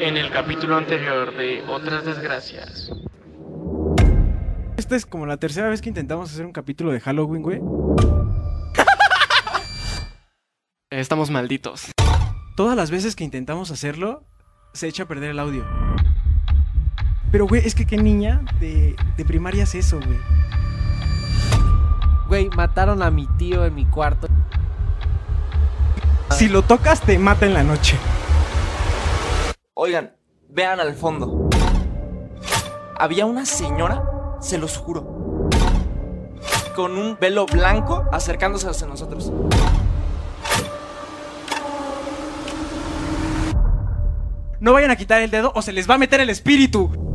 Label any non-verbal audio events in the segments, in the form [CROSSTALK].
en el capítulo anterior de Otras Desgracias. Esta es como la tercera vez que intentamos hacer un capítulo de Halloween, güey. [LAUGHS] Estamos malditos. Todas las veces que intentamos hacerlo, se echa a perder el audio. Pero, güey, es que qué niña de, de primaria es eso, güey. Güey, mataron a mi tío en mi cuarto. Si lo tocas, te mata en la noche. Oigan, vean al fondo. Había una señora, se los juro, con un velo blanco acercándose hacia nosotros. No vayan a quitar el dedo o se les va a meter el espíritu.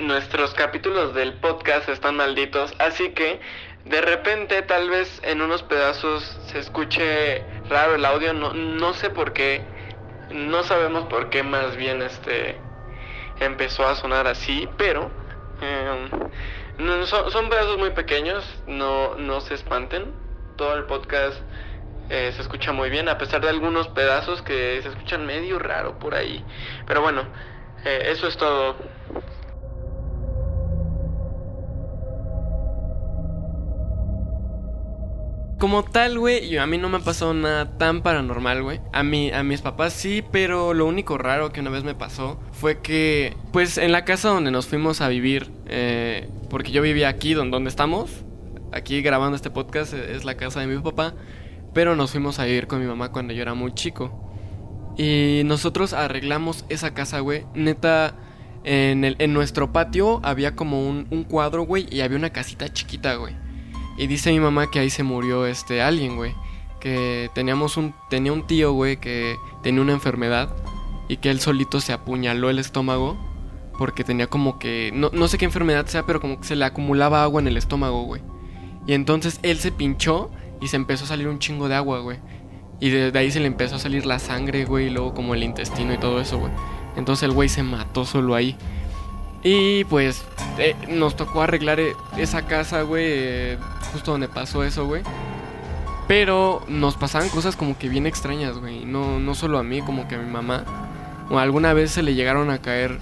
Nuestros capítulos del podcast están malditos, así que de repente tal vez en unos pedazos se escuche raro el audio, no, no sé por qué, no sabemos por qué más bien este empezó a sonar así, pero no, son, son pedazos muy pequeños, no, no se espanten, todo el podcast eh, se escucha muy bien, a pesar de algunos pedazos que se escuchan medio raro por ahí, pero bueno. Eh, eso es todo. Como tal, güey, a mí no me ha pasado nada tan paranormal, güey. A mí, a mis papás sí, pero lo único raro que una vez me pasó fue que, pues, en la casa donde nos fuimos a vivir, eh, porque yo vivía aquí donde, estamos, aquí grabando este podcast, eh, es la casa de mi papá, pero nos fuimos a vivir con mi mamá cuando yo era muy chico. Y nosotros arreglamos esa casa, güey. Neta, en, el, en nuestro patio había como un, un cuadro, güey, y había una casita chiquita, güey. Y dice mi mamá que ahí se murió este alguien, güey. Que teníamos un, tenía un tío, güey, que tenía una enfermedad y que él solito se apuñaló el estómago porque tenía como que, no, no sé qué enfermedad sea, pero como que se le acumulaba agua en el estómago, güey. Y entonces él se pinchó y se empezó a salir un chingo de agua, güey. Y de, de ahí se le empezó a salir la sangre, güey, y luego como el intestino y todo eso, güey. Entonces el güey se mató solo ahí. Y pues eh, nos tocó arreglar eh, esa casa, güey, eh, justo donde pasó eso, güey. Pero nos pasaban cosas como que bien extrañas, güey. No, no solo a mí, como que a mi mamá. O alguna vez se le llegaron a caer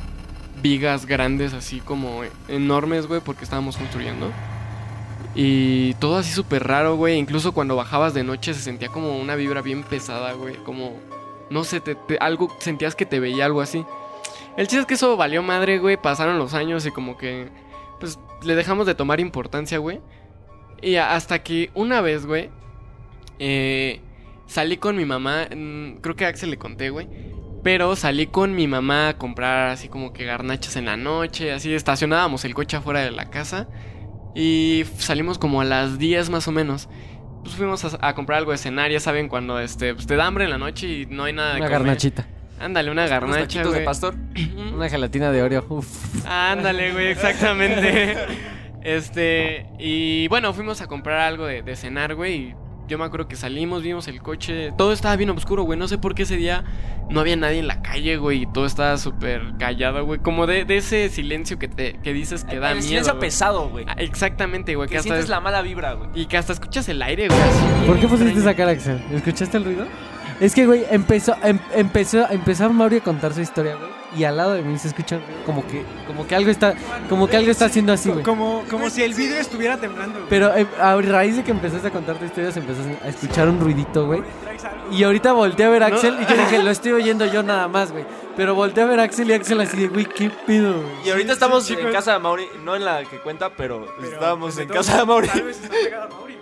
vigas grandes, así como enormes, güey, porque estábamos construyendo. Y todo así súper raro, güey. Incluso cuando bajabas de noche se sentía como una vibra bien pesada, güey. Como, no sé, algo, sentías que te veía algo así. El chiste es que eso valió madre, güey. Pasaron los años y como que, pues, le dejamos de tomar importancia, güey. Y hasta que una vez, güey, eh, salí con mi mamá. mm, creo que a Axel le conté, güey. Pero salí con mi mamá a comprar así como que garnachas en la noche. Así estacionábamos el coche afuera de la casa. Y salimos como a las 10 más o menos. Pues fuimos a, a comprar algo de cenar, ya saben, cuando este, pues, te da hambre en la noche y no hay nada de Una comer. garnachita. Ándale, una Unos garnacha, taquitos de pastor. Una gelatina de Oreo. Uf. Ándale, güey, exactamente. [LAUGHS] Este, y bueno, fuimos a comprar algo de, de cenar, güey. Y yo me acuerdo que salimos, vimos el coche. Todo estaba bien oscuro, güey. No sé por qué ese día no había nadie en la calle, güey. Y todo estaba súper callado, güey. Como de, de ese silencio que, te, que dices que da el miedo. silencio güey. pesado, güey. Ah, Exactamente, güey. Que Que hasta, sientes la mala vibra, güey. Y que hasta escuchas el aire, güey. así, ¿Por qué pusiste esa cara, Axel? ¿Escuchaste el ruido? Es que, güey, empezó, em- empezó, empezó Mauri a contar su historia, güey. Y al lado de mí se escucha como que, como que algo está, como que algo está haciendo así, güey. Como, como si el vidrio estuviera temblando. güey. Pero eh, a raíz de que empezaste a contar tu historia, se empezó a escuchar un ruidito, güey. Y ahorita volteé a ver a No. Axel y yo dije, lo estoy oyendo yo nada más, güey. Pero volteé a ver a Axel y Axel así de, güey, ¿qué pido, güey? Y ahorita estamos sí, en casa de Mauri, no en la que cuenta, pero, Pero, estábamos pues, en casa de Mauri. Tal vez está pegada a Mauri.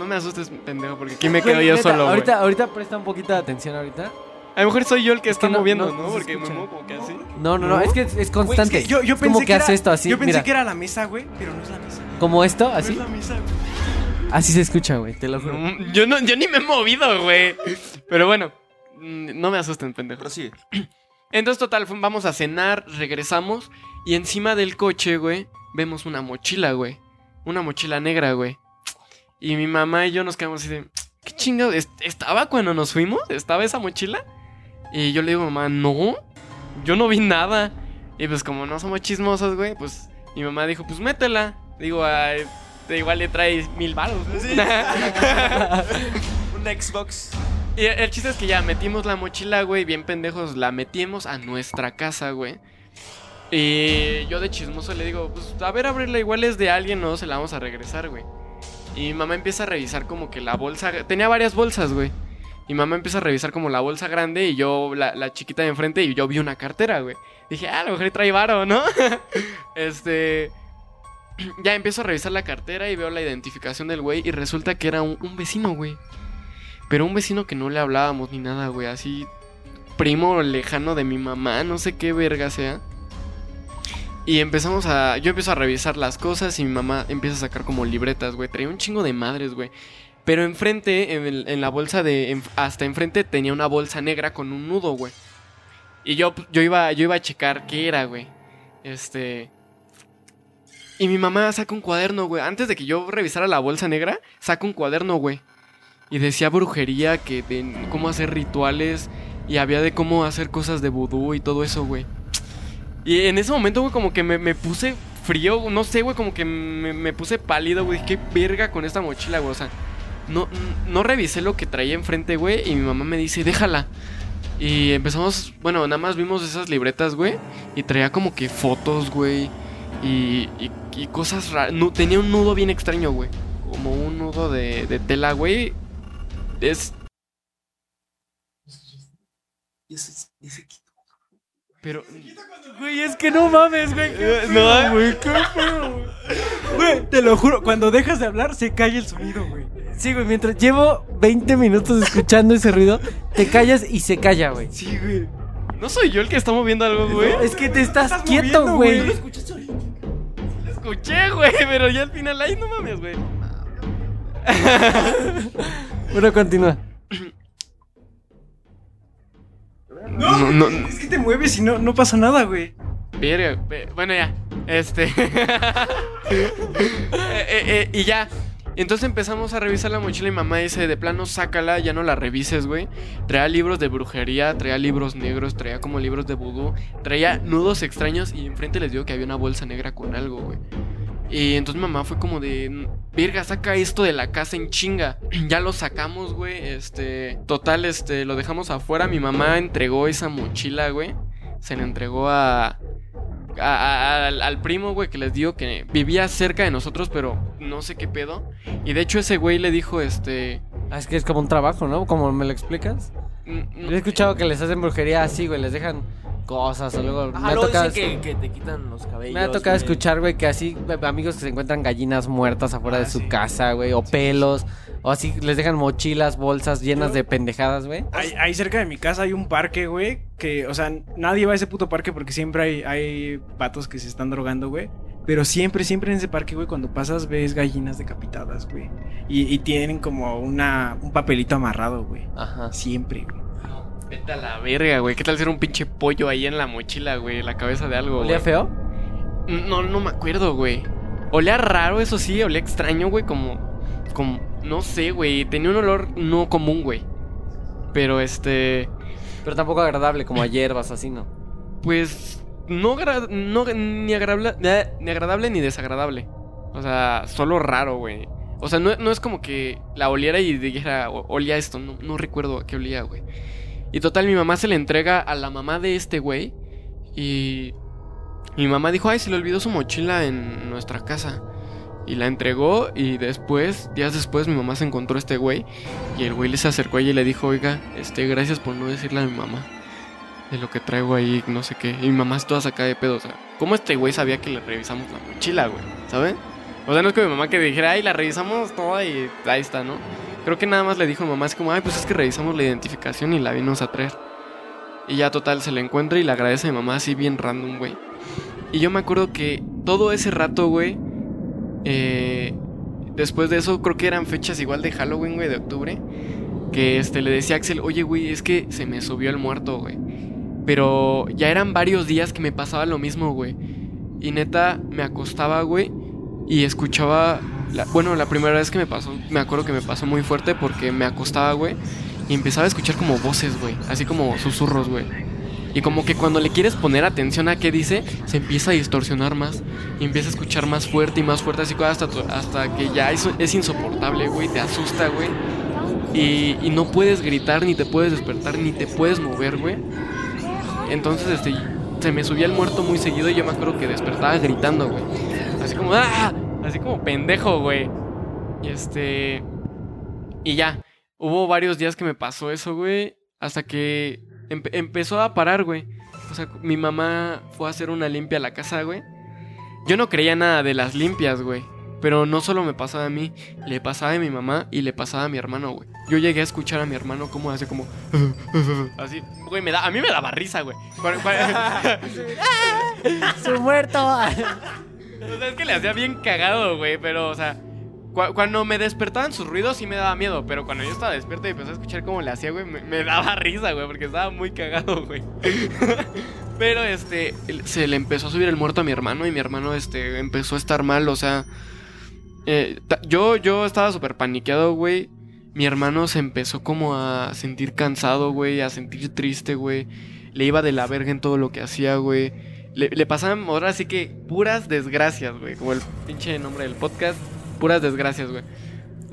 No me asustes, pendejo, porque aquí me Güey, quedo yo neta, solo, güey. Ahorita, ahorita presta un poquito de atención ahorita. A lo mejor soy yo el que Es que está no- moviendo, no- ¿no? no se Porque me escucha. muevo como que así. No, no, no, ¿No? es que es, es constante. Güey, es que yo, yo Es pensé como que, era, hace esto así, Yo pensé mira. que era la mesa, güey, pero no es la mesa. Como esto, No así. es la mesa, güey. Así se escucha, güey, te lo juro. No, yo, no, yo ni me he movido, güey. Pero bueno, mm, no me asusten, pendejo. Pero sí. Entonces, total, fu- vamos a cenar, regresamos. Y encima del coche, güey, vemos una mochila, güey. Una mochila negra, güey. Y mi mamá y yo nos quedamos así de. ¿Qué chingado? ¿Est- ¿Estaba cuando nos fuimos? ¿Estaba esa mochila? Y yo le digo, mamá, no, yo no vi nada. Y pues como no somos chismosos, güey, pues mi mamá dijo, pues métela. Digo, ay, igual le traes mil baros. [LAUGHS] Un Xbox. y el chiste es que ya metimos la mochila, güey, bien pendejos, la metimos a nuestra casa, güey. Y yo de chismoso le digo, pues a ver, abrirla igual es de alguien, no se la vamos a regresar, güey. Y mi mamá empieza a revisar como que la bolsa, tenía varias bolsas, güey. Y mamá empieza a revisar como la bolsa grande y yo, la, chiquita de enfrente, y yo vi una cartera, güey. Dije, ah, a lo mejor trae varo, ¿no? [LAUGHS] este. [CLEARS THROAT] Ya empiezo a revisar la cartera y veo la identificación del güey y resulta que era un vecino, güey. Pero un vecino que no le hablábamos ni nada, güey. Así, primo lejano de mi mamá, no sé qué verga sea. Y empezamos a. Yo empiezo a revisar las cosas y mi mamá empieza a sacar como libretas, güey. Traía un chingo de madres, güey. Pero enfrente, en, en la bolsa de. en- hasta enfrente tenía una bolsa negra con un nudo, güey. Y yo, yo, iba, yo iba a checar qué era, güey. Este. Y mi mamá saca un cuaderno, güey. Antes de que yo revisara la bolsa negra, saca un cuaderno, güey. Y decía brujería, que de cómo hacer rituales. Y había de cómo hacer cosas de vudú y todo eso, güey. Y en ese momento, güey, como que me, me puse frío, no sé, güey, como que me, puse pálido, güey. Qué verga con esta mochila, güey. O sea, no, no revisé lo que traía enfrente, güey. Y mi mamá me dice, déjala. Y empezamos, bueno, nada más vimos esas libretas, güey. Y traía como que fotos, güey. Y, y, y cosas raras. No, tenía un nudo bien extraño, güey. Como un nudo de, de tela, güey. Es. Y ese, ese quito. Pero. Güey, es que no mames, güey. qué No, güey, qué pedo, güey. Güey, te lo juro, cuando dejas de hablar se calla el sonido, güey. Sí, güey, mientras llevo 20 minutos escuchando ese ruido, te callas y se calla, güey. Sí, güey. ¿No soy yo el que está moviendo algo, güey? Es que te estás, Estás quieto, moviendo, güey. güey. ¿Escuchaste ahorita? Escuché, güey, pero ya al final, ay, no mames, güey. Bueno, continúa. [LAUGHS] No, No, no. es que te mueves y no, no pasa nada, güey. Verga, bueno, ya. Este. [LAUGHS] Eh, eh, eh, y ya. Entonces empezamos a revisar la mochila y mamá dice, de plano, sácala, ya no la revises, güey. Traía libros de brujería, traía libros negros, traía como libros de vudú, traía nudos extraños y enfrente les digo que había una bolsa negra con algo, güey. Y entonces mamá fue como de, verga, saca esto de la casa en chinga. [CLEARS THROAT] ya lo sacamos, güey. Este, total, este, lo dejamos afuera. Mi mamá entregó esa mochila, güey. Se la entregó a, a- a- al, al primo, güey, que les digo que vivía cerca de nosotros, pero no sé qué pedo. Y de hecho ese güey le dijo, este... Ah, es que es como un trabajo, ¿no? Como me lo explicas. Yo he escuchado que les hacen brujería así, güey. Les dejan cosas o luego... Ajá, me ha luego tocado, dicen que, que te quitan los cabellos. me ha tocado güey. escuchar, güey, que así amigos que se encuentran gallinas muertas afuera Ah, de su sí. casa, güey. O pelos. O así les dejan mochilas, bolsas llenas de pendejadas, güey. Ahí, ahí cerca de mi casa hay un parque, güey, que, o sea, nadie va a ese puto parque porque siempre hay, hay patos que se están drogando, güey. Pero siempre, siempre en ese parque, güey, cuando pasas ves gallinas decapitadas, güey. Y, y tienen como una, un papelito amarrado, güey. Ajá. Siempre, güey. Vete a la verga, güey. ¿Qué tal ser un pinche pollo ahí en la mochila, güey? La cabeza de algo, ¿Olía güey. feo? No, no me acuerdo, güey. Olía raro, eso sí, olía extraño, güey, como... como no sé, güey. Tenía un olor no común, güey. Pero este... Pero tampoco agradable, como a hierbas, así, ¿no? Pues no, no ni agradable eh, ni agradable ni desagradable. O sea, solo raro, güey. O sea, no, no es como que la oliera y dijera, "O- olía esto. No, no recuerdo a qué olía, güey. Y total, mi mamá se le entrega a la mamá de este güey. Y mi mamá dijo, ay, se le olvidó su mochila en nuestra casa. Y la entregó y después, días después, mi mamá se encontró a este güey. Y el güey le se acercó a ella y le dijo, oiga, este, gracias por no decirle a mi mamá de lo que traigo ahí, no sé qué. Y mi mamá es toda sacada de pedo, o sea, ¿cómo este güey sabía que le revisamos la mochila, güey? ¿Saben? O sea, no es que mi mamá que dijera, ay, la revisamos toda y ahí está, ¿no? Creo que nada más le dijo a mamá, es como, ay, pues es que revisamos la identificación y la vimos a traer. Y ya total, se le encuentra y le agradece a mi mamá así bien random, güey. Y yo me acuerdo que todo ese rato, güey, eh, después de eso, creo que eran fechas igual de Halloween, güey, de octubre. Que este, le decía a Axel, oye, güey, es que se me subió el muerto, güey. Pero ya eran varios días que me pasaba lo mismo, güey. Y neta, me acostaba, güey. Y escuchaba. Bueno, la primera vez que me pasó, me acuerdo que me pasó muy fuerte porque me acostaba, güey. y empezaba a escuchar como voces, güey, así como susurros, güey. Y como que cuando le quieres poner atención a qué dice, se empieza a distorsionar más. Y empieza a escuchar más fuerte y más fuerte, así hasta, hasta que ya es, es insoportable, güey. Te asusta, güey. Y, y no puedes gritar, ni te puedes despertar, ni te puedes mover, güey. Entonces, este, se me subía el muerto muy seguido y yo me acuerdo que despertaba gritando, güey. Así como, ¡ah! Así como pendejo, güey. Y este. Y ya. Hubo varios días que me pasó eso, güey. Hasta que empe- empezó a parar, güey. O sea, mi mamá fue a hacer una limpia a la casa, güey. Yo no creía nada de las limpias, güey. Pero no solo me pasaba a mí, le pasaba a mi mamá y le pasaba a mi hermano, güey. Yo llegué a escuchar a mi hermano como hace como... [LAUGHS] Así, güey, me da, a mí me daba risa, güey. [LAUGHS] ¡Su muerto! O sea, es que le hacía bien cagado, güey, pero, o sea, cu- cuando me despertaban sus ruidos sí me daba miedo, pero cuando yo estaba despierto y empecé a escuchar cómo le hacía, güey, me, daba risa, güey, porque estaba muy cagado, güey. [LAUGHS] pero, este, se le empezó a subir el muerto a mi hermano y mi hermano, este, empezó a estar mal, o sea, eh, yo, yo estaba súper paniqueado, güey. Mi hermano se empezó como a sentir cansado, güey, a sentir triste, güey. Le iba de la verga en todo lo que hacía, güey. Le, le pasaban ahora sí que puras desgracias, güey. Como el pinche nombre del podcast. Puras desgracias, güey.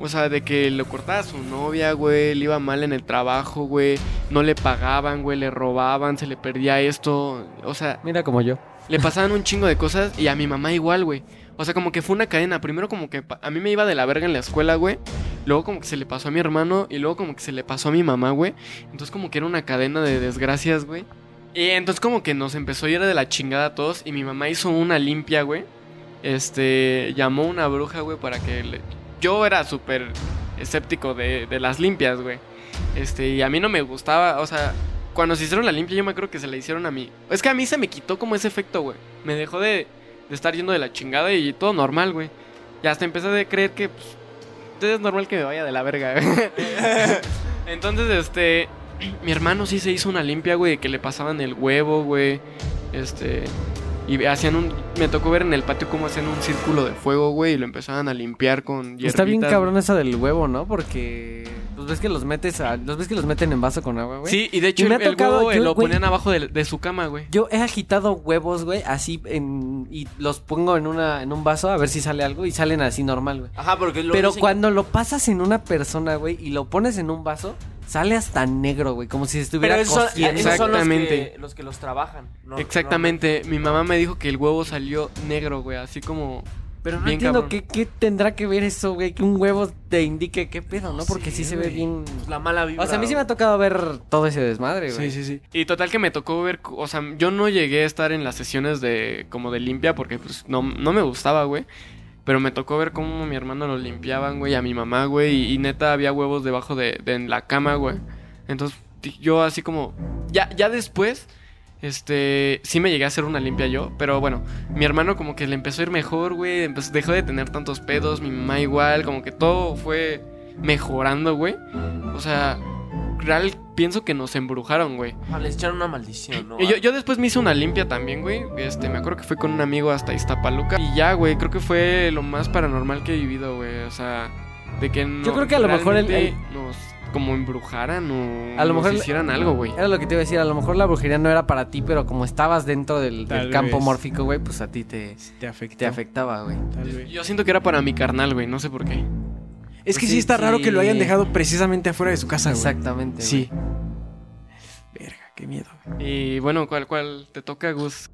O sea, de que le cortaba a su novia, güey. Le iba mal en el trabajo, güey. No le pagaban, güey. Le robaban, se le perdía esto. O sea, Mira como yo. le pasaban un chingo de cosas y a mi mamá igual, güey. O sea, como que fue una cadena. Primero como que a mí me iba de la verga en la escuela, güey. Luego como que se le pasó a mi hermano y luego como que se le pasó a mi mamá, güey. Entonces como que era una cadena de desgracias, güey. Y entonces como que nos empezó a ir de la chingada a todos y mi mamá hizo una limpia, güey. Este, llamó una bruja, güey, para que. Yo era súper escéptico de, de las limpias, güey. Este, y a mí no me gustaba, o sea, cuando se hicieron la limpia yo me acuerdo que se la hicieron a mí. Es que a mí se me quitó como ese efecto, güey. Me dejó de, de estar yendo de la chingada y todo normal, güey. Y hasta empecé a creer que, pues, es normal que me vaya de la verga, güey. [LAUGHS] Entonces, este, [CLEARS THROAT] mi hermano sí se hizo una limpia, güey, que le pasaban el huevo, güey. Este, y hacían un, me tocó ver en el patio cómo hacían un círculo de fuego, güey, y lo empezaban a limpiar con Está bien hierbitas, cabrón esa del huevo, ¿no? Porque pues ves que los metes a, los ves que los meten en vaso con agua, güey. Sí, y de hecho Y me el, ha el tocado, huevo eh, yo, lo güey- ponían abajo de, de su cama, güey. Yo he agitado huevos, güey, así en y los pongo en una en un vaso a ver si sale algo y salen así normal, güey. Ajá, porque lo Pero dicen- cuando lo pasas en una persona, güey, y lo pones en un vaso, sale hasta negro, güey, como si estuviera Pero esos son, cociendo. esos son los Exactamente. que, los que los trabajan. no- Exactamente, mi mamá me dijo que el huevo salió negro, güey, así como... Pero no Bien entiendo qué, qué tendrá que ver eso, güey, que un huevo te indique qué pedo, ¿no? Porque sí se ve bien... Pues la mala vibra. O sea, a mí sí me ha tocado ver todo ese desmadre, güey. Sí, sí, sí. Y total que me tocó ver, o sea, yo no llegué a estar en las sesiones de como de limpia porque pues no, no me gustaba, güey. Pero me tocó ver cómo mi hermano lo limpiaban, güey, a mi mamá, güey. Y, neta había huevos debajo de, de en la cama, güey. Entonces yo así como... Ya, ya después, este... Sí me llegué a hacer una limpia yo. Pero bueno, mi hermano como que le empezó a ir mejor, güey. dejó de tener tantos pedos. Mi mamá igual. Como que todo fue mejorando, güey. O sea, real pienso que nos embrujaron, güey. Ah, les echaron una maldición, ¿no? Y yo, yo después me hice una limpia también, güey. Este, me acuerdo que fui con un amigo hasta Iztapaluca. Y ya, güey, creo que fue lo más paranormal que he vivido, güey. O sea, de que no, Yo creo que a lo mejor el- realmente nos como embrujaran o A lo nos mejor el- hicieran algo, güey. Era lo que te iba a decir, a lo mejor la brujería no era para ti, pero como estabas dentro del, campo mórfico, güey, pues a ti te, Te afecta. te afectaba, güey. Yo siento que era para mi carnal, güey. No sé por qué. Es que Pues sí, sí, está raro sí. que lo hayan dejado precisamente afuera de su casa, güey. Exactamente. Sí. güey. Verga, qué miedo. güey. Y bueno, ¿cuál, cuál te toca, Gus?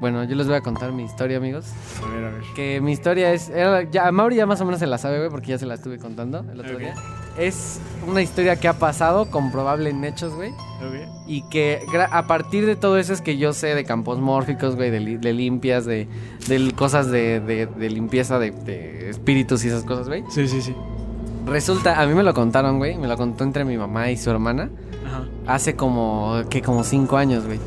Bueno, yo les voy a contar mi historia, amigos. A ver, a ver. Que mi historia es. era- ya, Mauri ya más o menos se la sabe, güey, porque ya se la estuve contando el otro día. Es una historia que ha pasado, comprobable en hechos, güey. Ok. Y que a partir de todo eso es que yo sé de campos mórficos, güey, de, li- de limpias, de, de cosas de, de- limpieza de, de espíritus y esas cosas, güey. Sí, sí, sí. Resulta, a mí me lo contaron, güey. Me lo contó entre mi mamá y su hermana. Ajá. Hace como, que como cinco años, güey.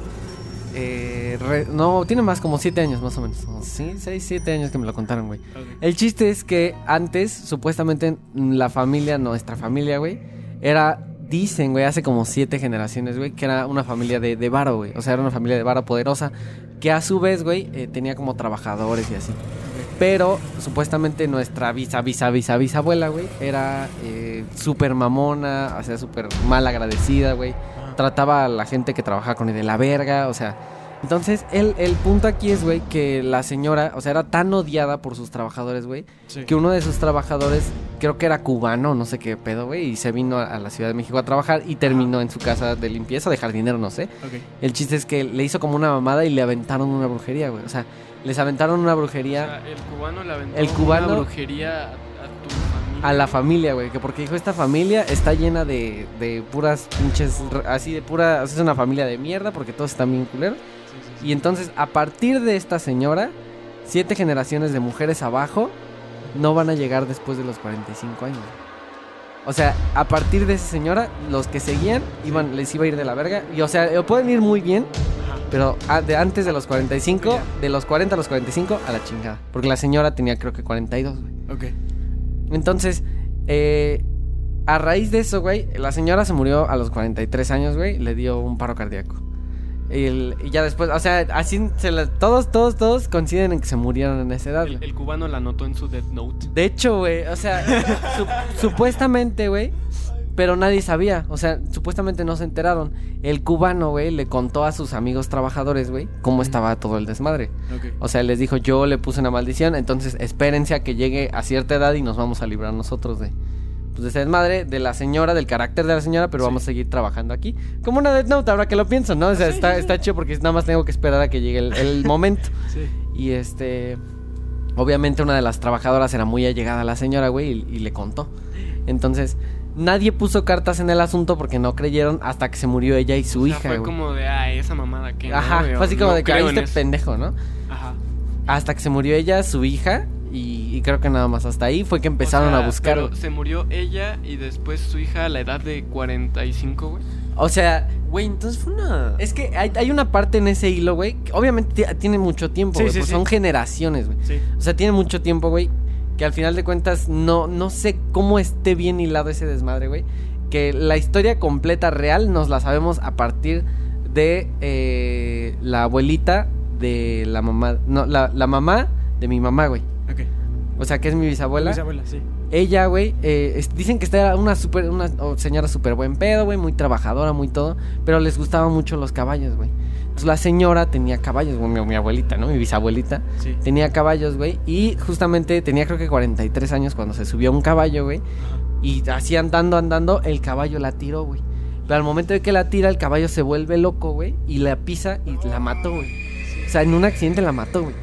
Eh, re- no, tiene más, como siete años más o menos. Sí, seis, siete años que me lo contaron, güey. El chiste es que antes, supuestamente, la familia, nuestra familia, güey, era, dicen, güey, hace como siete generaciones, güey, que era una familia de, de varo, güey. O sea, era una familia de varo poderosa, que a su vez, güey, eh, tenía como trabajadores y así. Pero supuestamente nuestra visa, visa, visa, bisabuela, güey, era eh, súper mamona, o sea, súper mal agradecida, güey. Trataba a la gente que trabajaba con él de la verga, o sea. Entonces, el, el punto aquí es, güey, que la señora, o sea, era tan odiada por sus trabajadores, güey, Sí. que uno de sus trabajadores, creo que era cubano, no sé qué pedo, güey, y se vino a, a la Ciudad de México a trabajar y terminó en su casa de limpieza, de jardinero, no sé. El chiste es que le hizo como una mamada y le aventaron una brujería, güey. O sea, les aventaron una O brujería sea, el cubano le aventó El cubano- una brujería a, a tu. A la familia, güey. Que porque dijo, esta familia está llena de, de puras pinches, así de pura, es una familia de mierda porque todos están bien culeros. Sí, sí, sí. Y entonces, a partir de esta señora, siete generaciones de mujeres abajo no van a llegar después de los 45 años. O sea, a partir de esa señora, los que seguían iban, les iba a ir de la verga. Y o sea, eh, pueden ir muy bien. Pero a- de antes de los 45, Ya. de los 40 a los 45, a la chingada. Porque la señora tenía creo que 42, güey. Ok. Entonces, eh, a raíz de eso, güey, la señora se murió a los 43 años, güey. Le dio un paro cardíaco. Y, el- y ya después, o sea, así se la- todos, todos, todos coinciden en que se murieron en esa edad. El, cubano la anotó en su Death Note. De hecho, güey, o sea, [LAUGHS] su- supuestamente, güey, pero nadie sabía, o sea, supuestamente no se enteraron. El cubano, güey, le contó a sus amigos trabajadores, güey, cómo estaba todo el desmadre. O sea, les dijo, yo le puse una maldición, entonces espérense a que llegue a cierta edad y nos vamos a librar nosotros de, pues, de ese desmadre, de la señora, del carácter de la señora, pero Sí. vamos a seguir trabajando aquí. Como una Death Note, ahora que lo pienso, ¿no? O sea, está, está chido porque nada más tengo que esperar a que llegue el, el momento. [LAUGHS] Sí. Y este. Obviamente, una de las trabajadoras era muy allegada a la señora, güey, y, y le contó. Entonces, nadie puso cartas en el asunto porque no creyeron hasta que se murió ella y su O sea, hija, fue güey. como de, ah, esa mamada que. Ajá, fue así como de que ahí este pendejo, ¿no? Ajá. Hasta que se murió ella, su hija, y, y creo que nada más hasta ahí fue que empezaron a buscar. Pero se murió ella y después su hija a la edad de 45, güey. O sea, Güey, entonces fue una. es que hay, hay una parte en ese hilo, güey, que obviamente ti- tiene mucho tiempo, Sí, güey, sí, pues sí. son generaciones, güey. Sí. O sea, tiene mucho tiempo, güey. Que al final de cuentas no, no sé cómo esté bien hilado ese desmadre, güey. Que la historia completa real nos la sabemos a partir de eh, la abuelita de la mamá. No, la, la mamá de mi mamá, güey. Ok. O sea, que es mi bisabuela. Mis abuelas, sí. Ella, güey, eh, es- dicen que era una super, una señora súper buen pedo, güey, muy trabajadora, muy todo, pero les gustaban mucho los caballos, güey. Entonces la señora tenía caballos, güey, mi, mi abuelita, ¿no? Mi bisabuelita. Sí. Tenía caballos, güey, y justamente tenía creo que 43 años cuando se subió a un caballo, güey, y así andando, andando, el caballo la tiró, güey. Pero al momento de que la tira, el caballo se vuelve loco, güey, y la pisa y la mató, güey. O sea, en un accidente la mató, güey.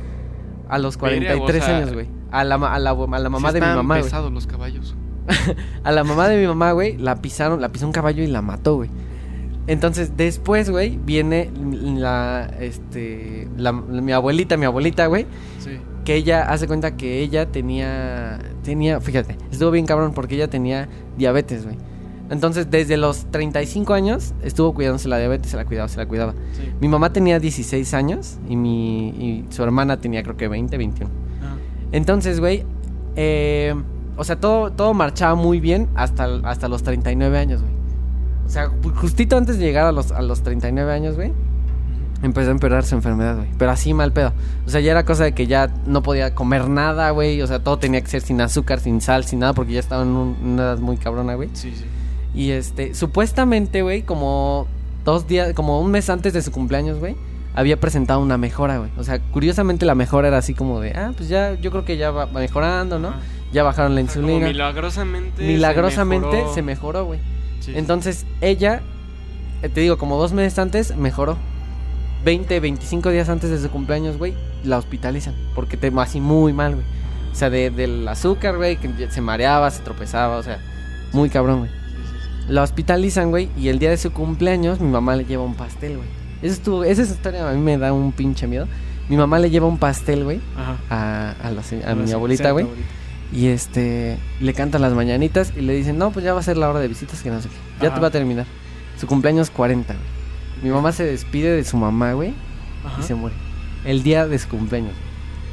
A los Verga, 43 o sea, años, güey. A la, a la, a la mamá de mi mamá, pesados los caballos. [LAUGHS] A la mamá de mi mamá, güey, la pisaron, la pisó un caballo y la mató, güey. Entonces, después, güey, viene la, este, la, mi abuelita, mi abuelita, güey, Sí. que ella hace cuenta que ella tenía, tenía, fíjate, estuvo bien cabrón porque ella tenía diabetes, güey. Entonces, desde los 35 años, estuvo cuidándose la diabetes, se la cuidaba, se la cuidaba. Sí. Mi mamá tenía 16 años y mi, y su hermana tenía creo que 20, 21. Ajá. Entonces, güey, eh, o sea, todo, todo marchaba muy bien hasta, hasta los 39 años, güey. O sea, ju- justito antes de llegar a los, a los 39 años, güey, empezó a empeorar su enfermedad, güey. Pero así mal pedo. O sea, ya era cosa de que ya no podía comer nada, güey. O sea, todo tenía que ser sin azúcar, sin sal, sin nada, porque ya estaba en un- una edad muy cabrona, güey. Sí, sí. Y este, supuestamente, güey, como dos días, como un mes antes de su cumpleaños, güey, había presentado una mejora, güey. O sea, curiosamente la mejora era así como de, ah, pues ya, yo creo que ya va mejorando, ¿no? Ajá. Ya bajaron la O sea, insulina. milagrosamente. Milagrosamente se mejoró, güey. Sí. Entonces, ella, eh, te digo, como dos meses antes, mejoró. 20, 25 días antes de su cumpleaños, güey, la hospitalizan. Porque te así muy mal, güey. O sea, de- del azúcar, güey, que se mareaba, se tropezaba, o sea, muy cabrón, güey. La hospitalizan, güey, y el día de su cumpleaños mi mamá le lleva un pastel, güey. Eso estuvo, esa historia a mí me da un pinche miedo. Mi mamá le lleva un pastel, güey, a, a, la se- a mi abuelita, güey. abuelita. Y este, le cantan las mañanitas y le dicen, no, pues ya va a ser la hora de visitas, que no sé qué. Ya Ajá. te va a terminar. Su cumpleaños 40, güey. Mi mamá se despide de su mamá, güey, y se muere. El día de su cumpleaños.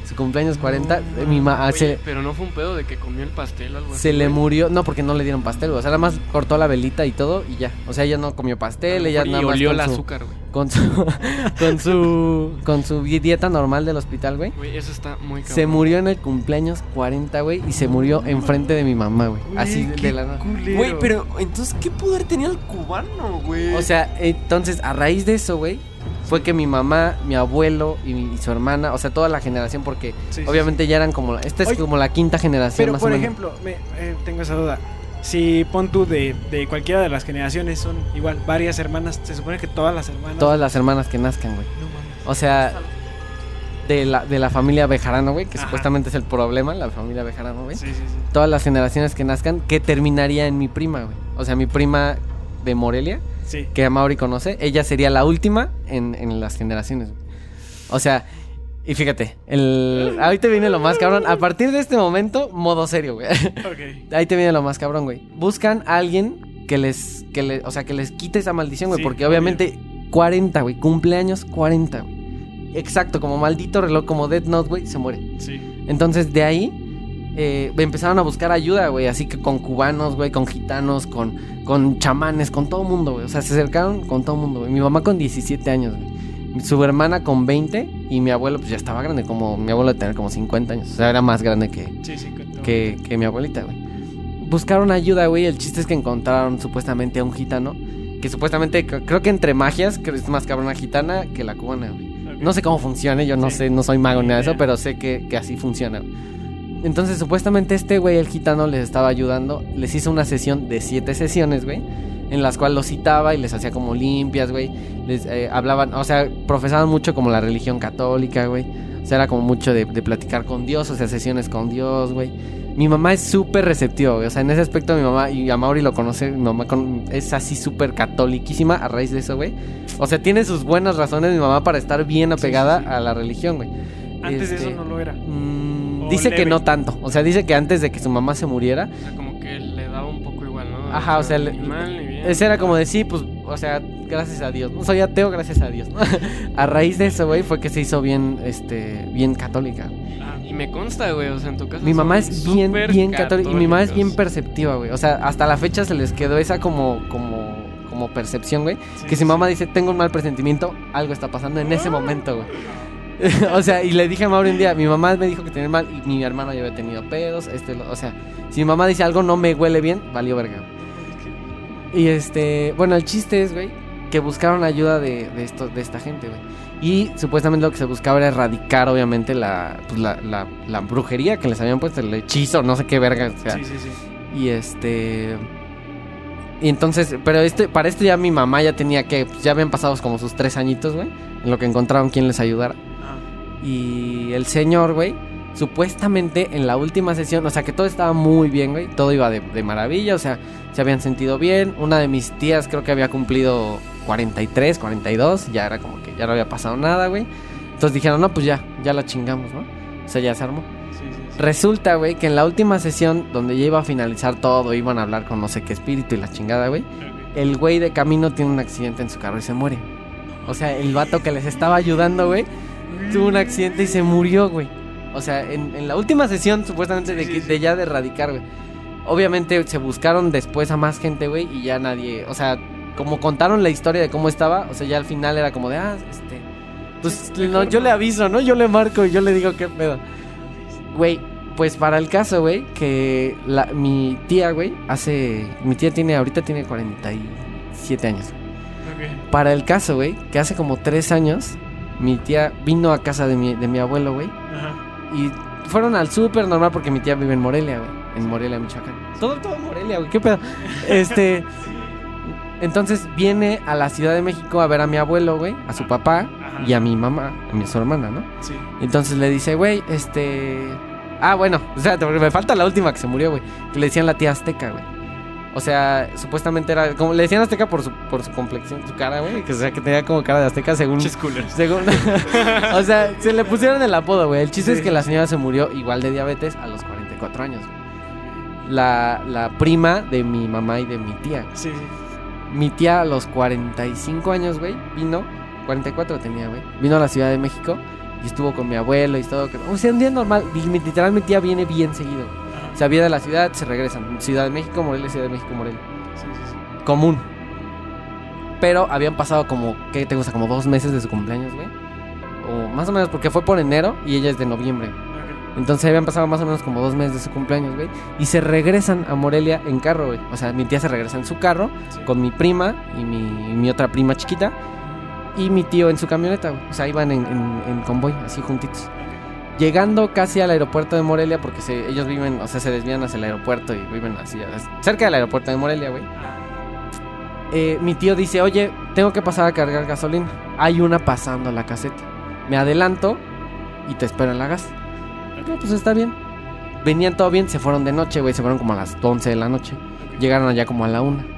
Su cumpleaños 40, eh, mi ma- Oye, se, pero no fue un pedo de que comió el pastel o algo así. se le güey. murió, no, porque no le dieron pastel, güey. O sea, nada más cortó la velita y todo y ya. O sea, ella no comió pastel, ella mejor nada y más olió con el su, azúcar, güey. con su [LAUGHS] con su con su dieta normal del hospital, güey. Güey, eso está muy cabrón. Se murió en el cumpleaños 40, güey, y se murió enfrente de mi mamá, güey. Así Güey, de, qué de la nada. Güey, pero entonces, ¿qué poder tenía el cubano, güey? O sea, entonces, a raíz de eso, güey, fue que mi mamá, mi abuelo y, mi- y su hermana, o sea, toda la generación, porque Sí, sí, obviamente ya eran como, esta es Oye, como la quinta generación Pero más por o menos. ejemplo, me, eh, tengo esa duda. Si pon tú de, de cualquiera de las generaciones son igual varias hermanas, se supone que todas las hermanas. Todas las hermanas que nazcan, güey. No mames. O sea, de la, de la familia Bejarano, güey, que Ajá. supuestamente es el problema, la familia Bejarano, güey. Sí, sí, sí. Todas las generaciones que nazcan, que terminaría en mi prima, güey. O sea, mi prima de Morelia, Sí. que Mauri conoce, ella sería la última en, en las generaciones. O sea, y fíjate, el, ahí te viene lo más cabrón. A partir de este momento, modo serio, güey. Ahí te viene lo más cabrón, güey. Buscan a alguien que les, que le, o sea, que les quite esa maldición, güey. Sí, porque obvio. obviamente 40, güey. Cumpleaños 40, güey. Exacto, como maldito reloj, como Dead Note, güey, se muere. Sí. Entonces de ahí eh, empezaron a buscar ayuda, güey. Así que con cubanos, güey, con gitanos, con, con chamanes, con todo mundo, güey. O sea, se acercaron con todo mundo, güey. Mi mamá con 17 años, güey. Su hermana con 20 y mi abuelo pues ya estaba grande, como mi abuelo de tener como 50 años. O sea, era más grande que, Sí, sí. que, que mi abuelita, güey. Buscaron ayuda, güey. El chiste es que encontraron supuestamente a un gitano. Que supuestamente, creo que entre magias, que es más cabrona gitana que la cubana, güey. No sé cómo funcione, yo no Sí. sé, no soy mago ni nada de eso, pero sé que, que así funciona. güey. Entonces, supuestamente este güey, el gitano, les estaba ayudando. Les hizo una sesión de siete sesiones, güey. En las cuales los citaba y les hacía como limpias, güey. Les eh, hablaban, o sea, profesaban mucho como la religión católica, güey. O sea, era como mucho de, de platicar con Dios, o sea, sesiones con Dios, güey. Mi mamá es súper receptiva, güey. O sea, en ese aspecto mi mamá, y a Mauri lo conoce, mi mamá con- es así súper catoliquísima a raíz de eso, güey. O sea, tiene sus buenas razones mi mamá para estar bien apegada sí, sí. a la religión, güey. Antes de Este, eso no lo era. mm, Dice que no tanto. O sea, dice que antes de que su mamá se muriera, O sea, como que le daba un poco igual, ¿no? Ajá, o sea, ni mal ni bien. ese era como decir, pues, o sea, gracias a Dios. No soy ateo, gracias a Dios. ¿no? [LAUGHS] a raíz de eso, güey, fue que se hizo bien, este, bien católica. Ah, Y me consta, güey, o sea, en tu casa Mi mamá es bien, bien católica. Y mi mamá es bien perceptiva, güey. O sea, hasta la fecha se les quedó esa como, como, como percepción, güey. sí, que sí, si mamá sí. dice, tengo un mal presentimiento, algo está pasando en ese momento, güey. [LAUGHS] o sea, y le dije a Mauro un día, mi mamá me dijo que tenía mal y mi hermano ya había tenido pedos, este, lo- o sea, si mi mamá dice algo no me huele bien, valió verga. Y este, bueno, el chiste es, güey, que buscaron ayuda de, de, esto, de esta gente, güey. Y supuestamente lo que se buscaba era erradicar, obviamente, la, pues, la, la, la brujería que les habían puesto, el hechizo, no sé qué verga, o sea. Sí, sí, sí. Y este. Y entonces, pero este, para esto ya mi mamá ya tenía que, pues, ya habían pasado como sus tres añitos, güey, en lo que encontraron quien les ayudara. Ah, Y el señor, güey, supuestamente en la última sesión, o sea que todo estaba muy bien, güey, todo iba de, de maravilla, o sea, se habían sentido bien. Una de mis tías creo que había cumplido 43, 42, ya era como que ya no había pasado nada, güey. Entonces dijeron, no, pues ya, ya la chingamos, ¿no? O sea, ya se armó. Resulta, güey, que en la última sesión, donde ya iba a finalizar todo, iban a hablar con no sé qué espíritu y la chingada, güey. El güey de camino tiene un accidente en su carro y se muere. O sea, el vato que les estaba ayudando, güey, tuvo un accidente y se murió, güey. O sea, en, en la última sesión, supuestamente, de, Sí, que- sí, de ya de erradicar, güey. Obviamente se buscaron después a más gente, güey, y ya nadie. O sea, como contaron la historia de cómo estaba, o sea, ya al final era como de, ah, este. Pues no, yo le aviso, ¿no? Yo le marco y yo le digo qué pedo. Güey, pues para el caso, güey, que la, mi tía, güey, hace. Mi tía tiene, ahorita tiene 47 años. Ok. Para el caso, güey, que hace como 3 años, mi tía vino a casa de mi, de mi abuelo, güey, Ajá. y fueron al súper normal porque mi tía vive en Morelia, güey. En Morelia, Michoacán. Todo, todo en Morelia, güey. ¿Qué pedo? [LAUGHS] Este. Entonces viene a la Ciudad de México a ver a mi abuelo, güey, a su papá Ajá. y a mi mamá, a mi su hermana, ¿no? Sí. Entonces le dice, güey, este. Ah, bueno, o sea, porque me falta la última que se murió, güey. Que le decían la tía Azteca, güey. O sea, supuestamente era. Como le decían Azteca por su, por su complexión, su cara, güey. Que, o sea, que tenía como cara de Azteca según. Pinches culeros. Según, [LAUGHS] o sea, se le pusieron el apodo, güey. El chiste Sí. es que la señora se murió igual de diabetes a los 44 años. güey. La, la prima de mi mamá y de mi tía. Sí, sí. Mi tía a los 45 años, güey, vino. 44 tenía, güey. Vino a la Ciudad de México Y estuvo con mi abuelo y todo. que- O sea, un día normal. Y literal, mi tía viene bien seguido. güey. O sea, viene de la ciudad, se regresan. Ciudad de México, Morelia, Ciudad de México, Morelia. Sí, sí, sí. Común. Pero habían pasado como, ¿qué te gusta? Como dos meses de su cumpleaños, güey. O más o menos, porque fue por enero y ella es de noviembre. Entonces habían pasado más o menos como dos meses de su cumpleaños, güey. Y se regresan a Morelia en carro, güey. O sea, mi tía se regresa en su carro Sí. con mi prima y mi, mi otra prima chiquita. Y mi tío en su camioneta. O sea, iban en, en- en convoy, así juntitos. Llegando casi al aeropuerto de Morelia, porque se- ellos viven, o sea, se desvían hacia el aeropuerto y viven así, cerca del aeropuerto de Morelia, güey. Eh, mi tío dice, oye, tengo que pasar a cargar gasolina. Hay una pasando la caseta. Me adelanto y te espero en la gas. No, pues está bien. Venían todo bien, se fueron de noche, güey. Se fueron como a las 11 de la noche. Llegaron allá como a la 1.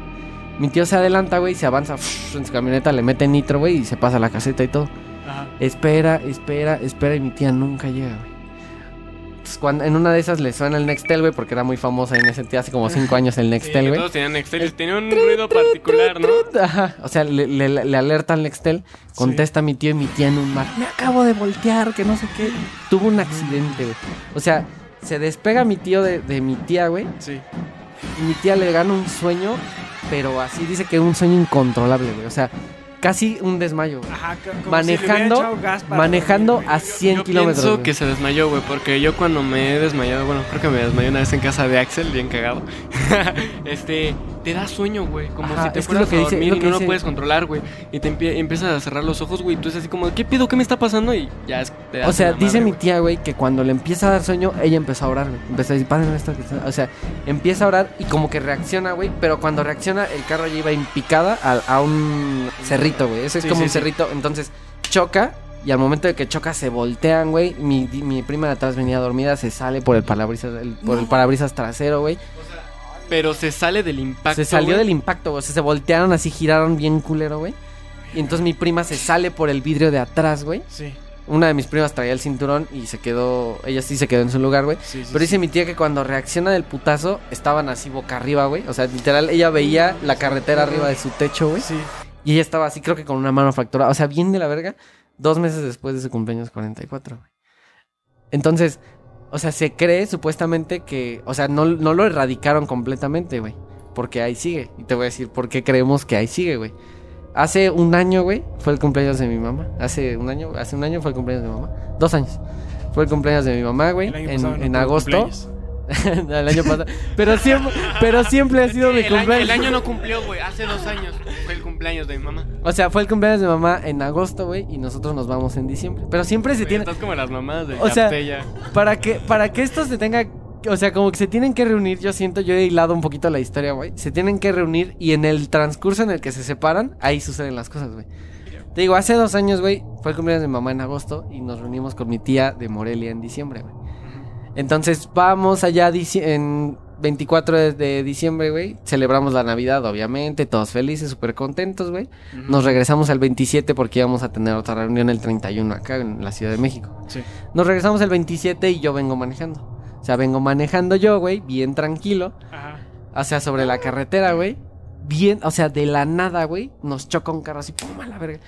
Mi tío se adelanta, güey, se avanza [SNIFFS] en su camioneta, le mete nitro, güey, y se pasa a la caseta y todo. Ajá. Espera, espera, espera, y mi tía nunca llega, güey. Entonces, cuando, en una de esas le suena el Nextel, güey, porque era muy famosa en ese tiempo, hace como 5 años el [LAUGHS] Nextel, güey. todos tenían Excel. Tenía un ruido particular, ¿no? Ajá, o sea, le, le, le alerta al Nextel, contesta mi tío y mi tía en un mar. Me acabo de voltear, que no sé qué. Tuvo un accidente, güey. O sea, se despega mi tío de, de mi tía, güey. Sí. Y mi tía le gana un sueño, pero así dice que un sueño incontrolable, güey. O sea, casi un desmayo, güey. Ajá, co- como si le Manejando, para manejando dormir, güey. a 100 Yo kilómetros. pienso güey. que se desmayó, güey, porque yo cuando me he desmayado, bueno, creo que me desmayé una vez en casa de Axel, bien cagado. [LAUGHS] este, te da sueño, güey, como Ajá, si te fueras lo que a dice- dormir y que no lo puedes controlar, güey. Y te empie- empiezas a cerrar los ojos, güey, y tú es así como, ¿qué pido? ¿Qué me está pasando? Y ya es. te O sea, dice madre, mi tía, güey, que cuando le empieza a dar sueño, ella empezó a orar, güey. Empezó a decir, padre nuestro que está-". O sea, empieza a orar y como que reacciona, güey. Pero cuando reacciona, el carro ya iba en picada a, a un cerrito, güey. Ese es Sí, como sí, un sí. cerrito. Entonces, choca. Y al momento de que choca, se voltean, güey. Mi, mi prima de atrás venía dormida, se sale por el parabrisas, el- por el parabrisas trasero, güey. Pero se sale del impacto. Se salió güey. del impacto, güey. O sea, se voltearon así, giraron bien culero, güey. Y entonces mi prima se sale por el vidrio de atrás, güey. Sí. Una de mis primas traía el cinturón y se quedó. Ella sí se quedó en su lugar, güey. Sí, sí, Pero dice sí. mi tía que cuando reacciona del putazo, estaban así boca arriba, güey. O sea, literal, ella veía la carretera arriba de su techo, güey. Sí. Y ella estaba así, creo que con una mano fracturada. O sea, bien de la verga. Dos meses después de su cumpleaños 44, güey. Entonces, o sea, se cree supuestamente que. O sea, no, no lo erradicaron completamente, güey. Porque ahí sigue. Y te voy a decir por qué creemos que ahí sigue, güey. Hace un año, güey, fue el cumpleaños de mi mamá. Hace un año, hace un año fue el cumpleaños de mi mamá. Dos años. Fue el cumpleaños de mi mamá, güey. El año En, no en agosto. [LAUGHS] el año pasado. Pero siempre, pero siempre ha [LAUGHS] sido mi el, año, cumpleaños. el año no cumplió, güey. Hace dos años fue el cumpleaños de mi mamá. O sea, fue el cumpleaños de mamá en agosto, güey, y nosotros nos vamos en diciembre. Pero siempre se Güey, tiene. Estás como las mamás de O sea. Para que, para que esto se tenga. O sea, como que se tienen que reunir, yo siento, yo he hilado un poquito la historia, güey. Se tienen que reunir y en el transcurso en el que se separan, ahí suceden las cosas, güey. Te digo, hace dos años, güey, fue el cumpleaños de mi mamá en agosto y nos reunimos con mi tía de Morelia en diciembre, güey. Entonces vamos allá en 24 de, de diciembre, güey. Celebramos la Navidad, obviamente, todos felices, súper contentos, güey. Nos regresamos al 27 porque íbamos a tener otra reunión el 31 acá en la Ciudad de México. Sí. Nos regresamos el 27 y yo vengo manejando. O sea, vengo manejando yo, güey, bien tranquilo. Ajá. O sea, sobre la carretera, güey. Bien, o sea, de la nada, güey. Nos choca un carro así, pum, a la verga.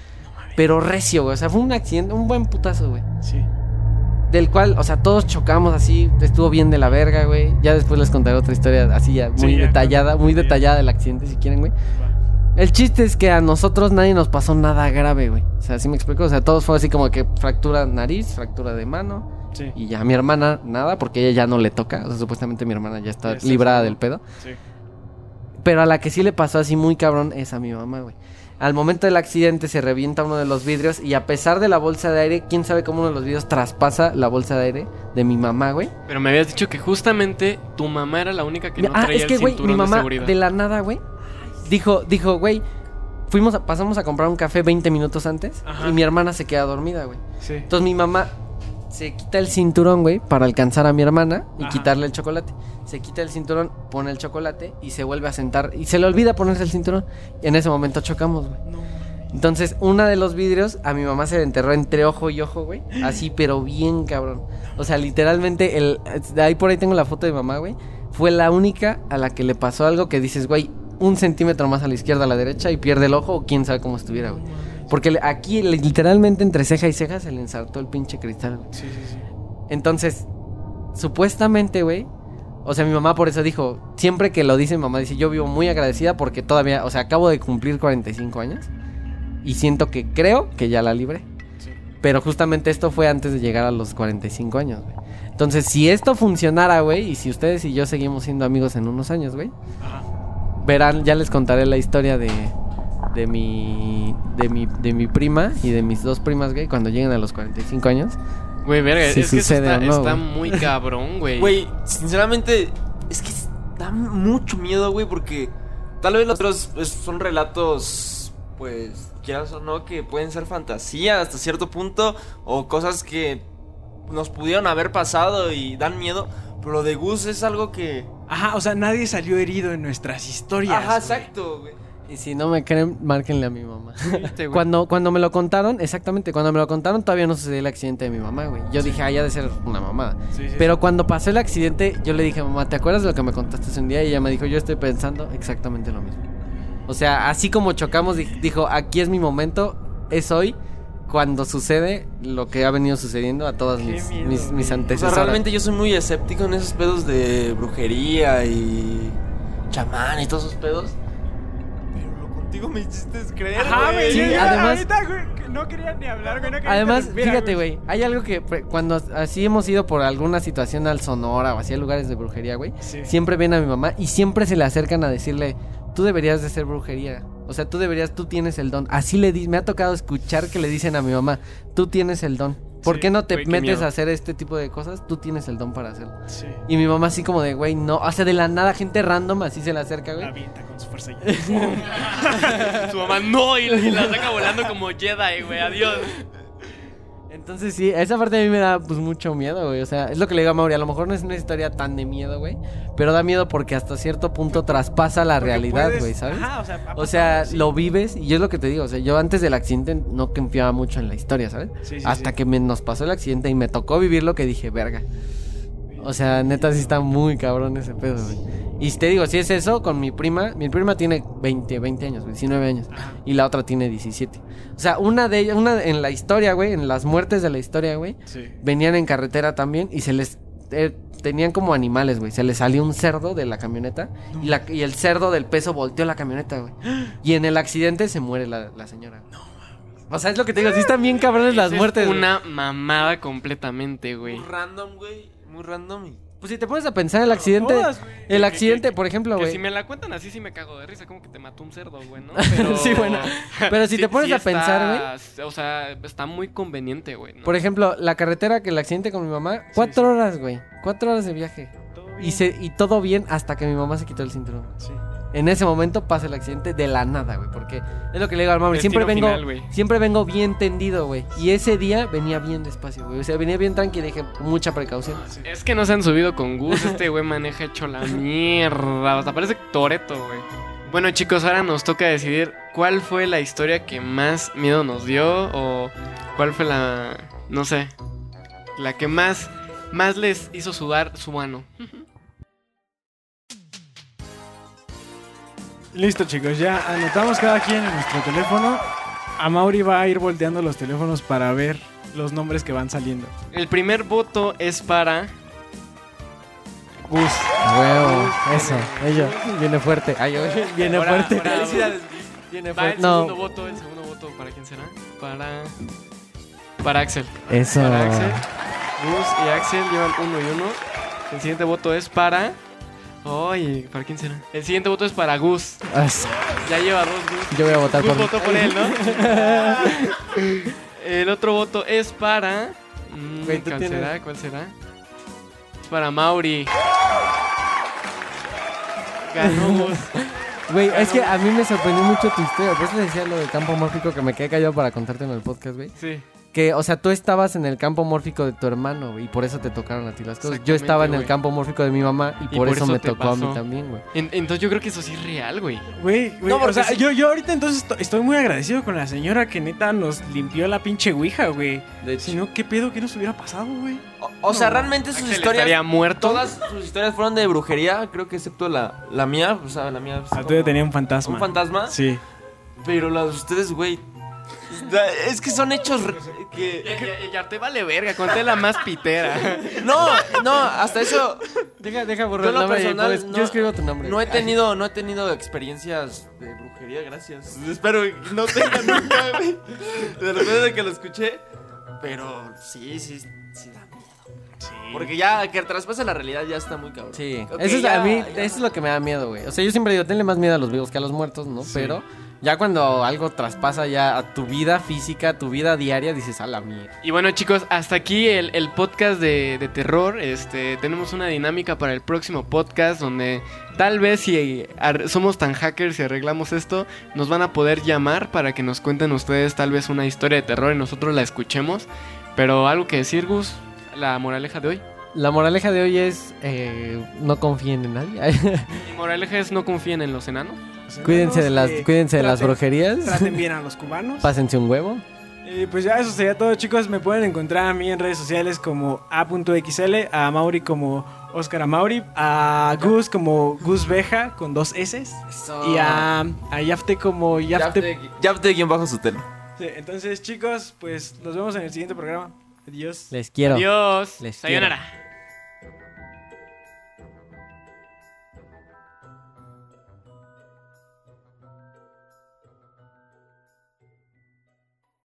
Pero recio, güey. O sea, fue un accidente, un buen putazo, güey. Sí. Del cual, o sea, todos chocamos así. Estuvo bien de la verga, güey. Ya después les contaré otra historia así ya muy Sí, ya, detallada, muy detallada del accidente, si quieren, güey. El chiste es que a nosotros nadie nos pasó nada grave, güey. O sea, así me explico. O sea, todos fue así como que fractura nariz, fractura de mano. Sí. Y ya a mi hermana nada, porque ella ya no le toca. O sea, supuestamente mi hermana ya está librada del pedo. Sí. Pero a la que sí le pasó así muy cabrón es a mi mamá, güey. Al momento del accidente se revienta uno de los vidrios y a pesar de la bolsa de aire, quién sabe cómo uno de los vidrios traspasa la bolsa de aire de mi mamá, güey. Pero me habías dicho que justamente tu mamá era la única que no ah, traía es que, el güey, mi mamá de seguridad. de la nada, güey, dijo, dijo, güey, fuimos a- pasamos a comprar un café 20 minutos antes Ajá. y mi hermana se queda dormida, güey. Sí. Entonces mi mamá se quita el cinturón, güey, para alcanzar a mi hermana y Ajá. quitarle el chocolate. Se quita el cinturón, pone el chocolate y se vuelve a sentar. Y se le olvida ponerse el cinturón. Y en ese momento chocamos, güey. No. Entonces, una de los vidrios a mi mamá se le enterró entre ojo y ojo, güey. Así, pero bien cabrón. O sea, literalmente, el, de ahí por ahí tengo la foto de mamá, güey. Fue la única a la que le pasó algo que dices, güey, un centímetro más a la izquierda, a la derecha y pierde el ojo o quién sabe cómo estuviera, güey. Porque aquí, literalmente, entre ceja y ceja, se le ensartó el pinche cristal. güey. Sí, sí, sí. Entonces, supuestamente, güey. O sea, mi mamá por eso dijo, siempre que lo dice mi mamá, dice, yo vivo muy agradecida porque todavía, o sea, acabo de cumplir 45 años y siento que creo que ya la libré. Sí. Pero justamente esto fue antes de llegar a los 45 años, güey. Entonces, si esto funcionara, güey, y si ustedes y yo seguimos siendo amigos en unos años, güey, Ajá. verán, ya les contaré la historia de, de mi, de mi, de mi prima y de mis dos primas, güey, cuando lleguen a los 45 años. Güey, verga, Si es que eso sucede está, no, está muy cabrón, güey. Güey, sinceramente, es que da mucho miedo, güey, porque tal vez los otros pues, son relatos, pues, quieras o no, que pueden ser fantasía hasta cierto punto, o cosas que nos pudieron haber pasado y dan miedo, pero lo de Gus es algo que... Ajá, o sea, nadie salió herido en nuestras historias. Ajá, exacto, güey. Y si no me creen, márquenle a mi mamá. Cuando, cuando me lo contaron, exactamente, cuando me lo contaron todavía no sucedió el accidente de mi mamá, güey. Yo dije, ah, ya de ser una mamada. Sí, sí, Pero cuando pasó el accidente, yo le dije, mamá, ¿te acuerdas de lo que me contaste hace un día? Y ella me dijo, yo estoy pensando exactamente lo mismo. O sea, así como chocamos, di- dijo, aquí es mi momento, es hoy, cuando sucede lo que ha venido sucediendo a todas mis, miedo, mis, mis O sea, antecesoras. realmente yo soy muy escéptico en esos pedos de brujería y chamán y todos esos pedos. Contigo me hiciste creer, Ajá, güey. Sí, además- ahorita, güey, no quería ni hablar, güey. No quería Además, fíjate, güey, hay algo que cuando así hemos ido por alguna situación al Sonora o así a lugares de brujería, güey, Sí. siempre ven a mi mamá y siempre se le acercan a decirle, tú deberías de hacer brujería. O sea, tú deberías, tú tienes el don. Así le di, me ha tocado escuchar que le dicen a mi mamá, tú tienes el don. ¿Por Sí, qué no te güey, metes a hacer este tipo de cosas? Tú tienes el don para hacerlo. Sí. Y mi mamá así como de, güey, no, o sea, de la nada gente random así se le acerca, La güey. avienta con su fuerza. [LAUGHS] Su mamá no, y, y la saca volando como Jedi, güey. Adiós. Entonces sí, esa parte a mí me da pues mucho miedo, güey. O sea, es lo que le digo a Mauri, a lo mejor no es una historia tan de miedo, güey. Pero da miedo porque hasta cierto punto traspasa la Porque realidad, puedes- güey, ¿sabes? Ajá, o sea, ha O sea, pasado, sí. lo vives y yo es lo que te digo, o sea, yo antes del accidente no confiaba mucho en la historia, ¿sabes? Sí, sí, Hasta que me, nos pasó el accidente y me tocó vivir lo que dije, verga. O sea, neta sí está muy cabrón ese pedo, güey. Y te digo, si es eso, con mi prima, mi prima tiene 20, 20 años, güey, 19 años. Y la otra tiene 17. O sea, una de ellas, una en la historia, güey, en las muertes de la historia, güey, Sí. venían en carretera también y se les eh, tenían como animales, güey. Se les salió un cerdo de la camioneta y, la- y el cerdo del peso volteó la camioneta, güey. Y en el accidente se muere la, la señora. No mames. O sea, es lo que te digo, sí están bien cabrones las es muertes. una mamada completamente, güey. Muy random, güey. Muy random. y- Pues si te pones a pensar el accidente, Todas, güey. el accidente, que- por ejemplo, güey. si me la cuentan así, sí me cago de risa. Como que te mató un cerdo, güey, ¿no? [LAUGHS] Sí, bueno. Pero si [LAUGHS] te pones a está- pensar, O sea, está muy conveniente, güey. ¿no? Por ejemplo, la carretera que el accidente con mi mamá, cuatro horas, güey. Cuatro horas de viaje. Todo Y, bien. se, y todo bien hasta que mi mamá se quitó el cinturón. Sí. En ese momento pasa el accidente de la nada, güey. Porque es lo que le digo al. Destino Siempre vengo, final, siempre vengo bien tendido, güey. Y ese día venía bien despacio, güey. O sea, venía bien tranquilo y dije, mucha precaución. Sí. Es que no se han subido con Gus. Este güey maneja hecho la mierda. O sea, parece Toreto, güey. Bueno, chicos, ahora nos toca decidir cuál fue la historia que más miedo nos dio. O cuál fue la. No sé. La que más. Más les hizo sudar su mano. [LAUGHS] Listo, chicos, ya anotamos cada quien en nuestro teléfono. A Mauri va a ir volteando los teléfonos para ver los nombres que van saliendo. El primer voto es para. Gus. Huevo, eso, ello. Viene fuerte. Ay, oye, viene Ahora- fuerte. ahora- [LAUGHS] Felicidades. Viene Va el fuerte. segundo No, voto. El segundo voto, ¿para quién será? Para. Para Axel. eso. Para Axel. Gus y Axel llevan uno y uno. El siguiente voto es para. Oye, ¿para quién será? El siguiente voto es para Gus. Ya lleva dos Gus. Yo voy a votar Gus por votó por él, ¿no? [LAUGHS] El otro voto es para. mm, ¿Cuál tienes- será? ¿Cuál será? Es para Mauri. Ganó Gus. [LAUGHS] Güey, es que a mí me sorprendió mucho tu historia. Por eso decía lo del campo mórfico que me quedé callado para contarte en el podcast, güey. Sí. Que, o sea, tú estabas en el campo mórfico de tu hermano, güey, y por eso te tocaron a ti las cosas. Yo estaba en el campo mórfico de mi mamá y, Y por, por eso, eso me tocó a mí también, güey. En- entonces yo creo que eso sí es real, güey. Güey, güey, No, o porque sea, sí. yo, yo ahorita entonces esto- estoy muy agradecido con la señora que neta nos limpió la pinche ouija, güey. De Si no, ¿qué pedo? ¿Qué nos hubiera pasado, güey? O, o sea, realmente sus historias. estaría muerto. Todas sus historias fueron de brujería, creo que excepto la, la mía. O sea, la mía. La tuya tenía un fantasma. un fantasma. Sí. Pero las de ustedes, güey. Es que son hechos que... Ya, ya te vale verga, conté la más pitera. [LAUGHS] No, no, hasta eso... Deja, deja borrar Yo el nombre. y personal puedes- Yo escribo tu nombre. No he tenido, no he tenido experiencias de brujería, gracias. Espero que no tenga nunca, [LAUGHS] güey. De repente de que lo escuché. Pero sí, sí, sí da miedo. Porque ya que traspase la realidad ya está muy cabrón. Sí, eso es, ya, a mí, ya. eso es lo que me da miedo, güey. O sea, yo siempre digo, tenle más miedo a los vivos que a los muertos, ¿no? Pero ya cuando algo traspasa ya a tu vida física, a tu vida diaria, dices, a la mierda. Y bueno chicos, hasta aquí el, el podcast de, de terror. Este, tenemos una dinámica para el próximo podcast donde tal vez si somos tan hackers y arreglamos esto, nos van a poder llamar para que nos cuenten ustedes tal vez una historia de terror y nosotros la escuchemos. Pero algo que decir, Gus, la moraleja de hoy. La moraleja de hoy es, eh, no confíen en nadie. [LAUGHS] Mi moraleja es no confíen en los enanos. Cuídense de las, Eh, cuídense de las brujerías. Traten bien a los cubanos. Pásense un huevo. Eh, pues ya eso sería todo, chicos. Me pueden encontrar a mí en redes sociales como a.xl, a Mauri como Oscar Amauri, a Gus como Gus Beja con dos S y a, a Yafte como Yafte. Yafte guion bajo su telo. Sí, entonces, chicos, pues nos vemos en el siguiente programa. Adiós. Les quiero. Adiós. Les Sayonara.